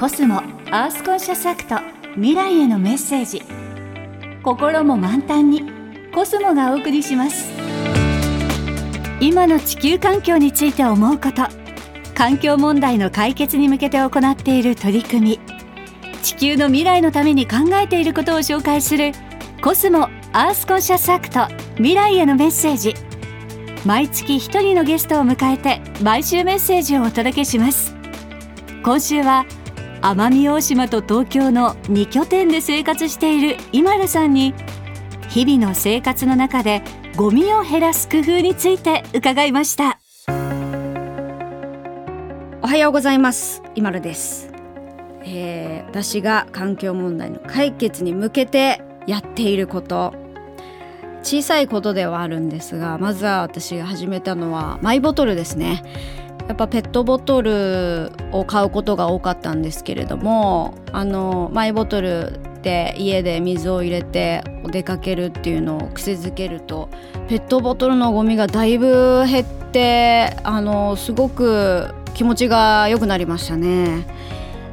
コスモアースコンシャスアクト未来へのメッセージ。心も満タンにコスモがお送りします。今の地球環境について思うこと環境問題の解決に向けて行っている取り組み。地球の未来のために考えていることを紹介するコスモアースコンシャスアクト未来へのメッセージ。毎月一人のゲストを迎えて毎週メッセージをお届けします。今週は奄美大島と東京の2拠点で生活している今ルさんに日々の生活の中でゴミを減らす工夫について伺いました。おはようございます。今るです、えー、私が環境問題の解決に向けてやっていること。小さいことではあるんですがまずは私が始めたのはマイボトルですね。やっぱペットボトルを買うことが多かったんですけれどもあのマイボトルで家で水を入れてお出かけるっていうのを癖づけるとペットボトルのゴミがだいぶ減ってあのすごく気持ちが良くなりましたね、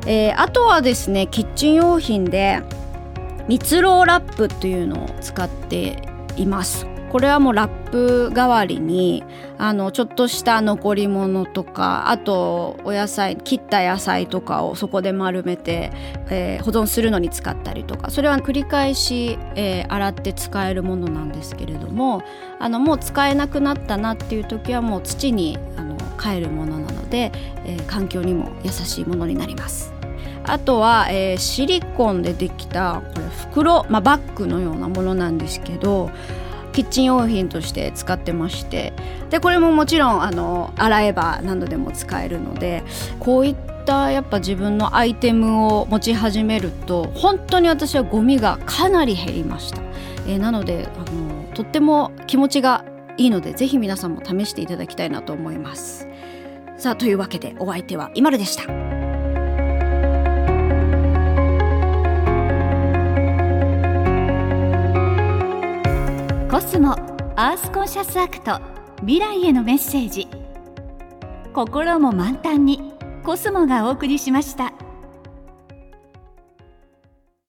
えー、あとはですねキッチン用品で蜜ろうラップというのを使っています。これはもうラップ代わりにあのちょっとした残り物とかあとお野菜切った野菜とかをそこで丸めて、えー、保存するのに使ったりとかそれは繰り返し、えー、洗って使えるものなんですけれどもあのもう使えなくなったなっていう時はもう土にあの帰るものなので、えー、環境にも優しいものになります。あとは、えー、シリコンでできたこれ袋、まあ、バッグのようなものなんですけどキッチン用品として使ってましてでこれももちろんあの洗えば何度でも使えるのでこういったやっぱ自分のアイテムを持ち始めると本当に私はゴミがかなり減りました、えー、なのであのとっても気持ちがいいのでぜひ皆さんも試していただきたいなと思います。さあというわけでお相手は今るでした。コスモアースコンシャスアクト未来へのメッセージ心も満タンにコスモがお送りしました。